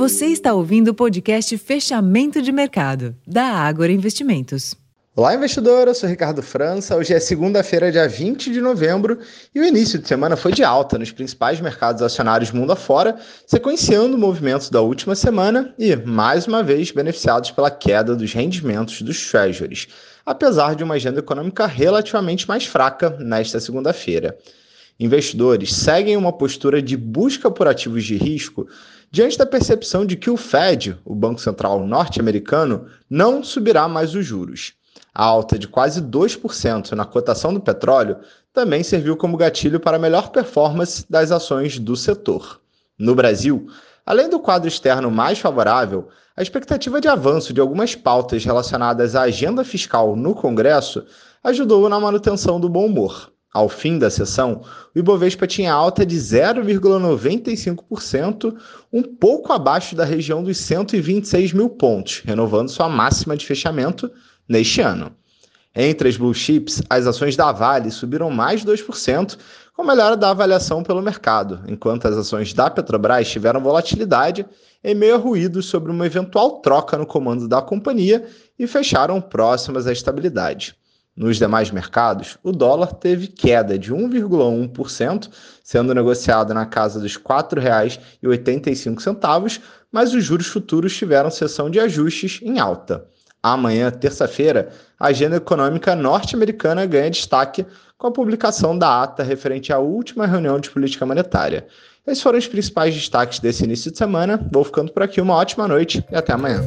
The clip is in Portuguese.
Você está ouvindo o podcast Fechamento de Mercado, da Ágora Investimentos. Olá, investidor. Eu sou Ricardo França. Hoje é segunda-feira, dia 20 de novembro, e o início de semana foi de alta nos principais mercados acionários mundo afora, sequenciando movimentos da última semana e, mais uma vez, beneficiados pela queda dos rendimentos dos treasuries, apesar de uma agenda econômica relativamente mais fraca nesta segunda-feira. Investidores seguem uma postura de busca por ativos de risco diante da percepção de que o Fed, o Banco Central norte-americano, não subirá mais os juros. A alta de quase 2% na cotação do petróleo também serviu como gatilho para a melhor performance das ações do setor. No Brasil, além do quadro externo mais favorável, a expectativa de avanço de algumas pautas relacionadas à agenda fiscal no Congresso ajudou na manutenção do bom humor. Ao fim da sessão, o Ibovespa tinha alta de 0,95%, um pouco abaixo da região dos 126 mil pontos, renovando sua máxima de fechamento neste ano. Entre as blue chips, as ações da Vale subiram mais de 2%, com melhora da avaliação pelo mercado, enquanto as ações da Petrobras tiveram volatilidade em meio a ruídos sobre uma eventual troca no comando da companhia e fecharam próximas à estabilidade. Nos demais mercados, o dólar teve queda de 1,1%, sendo negociado na casa dos R$ 4,85, mas os juros futuros tiveram sessão de ajustes em alta. Amanhã, terça-feira, a agenda econômica norte-americana ganha destaque com a publicação da ata referente à última reunião de política monetária. Esses foram os principais destaques desse início de semana. Vou ficando por aqui, uma ótima noite e até amanhã.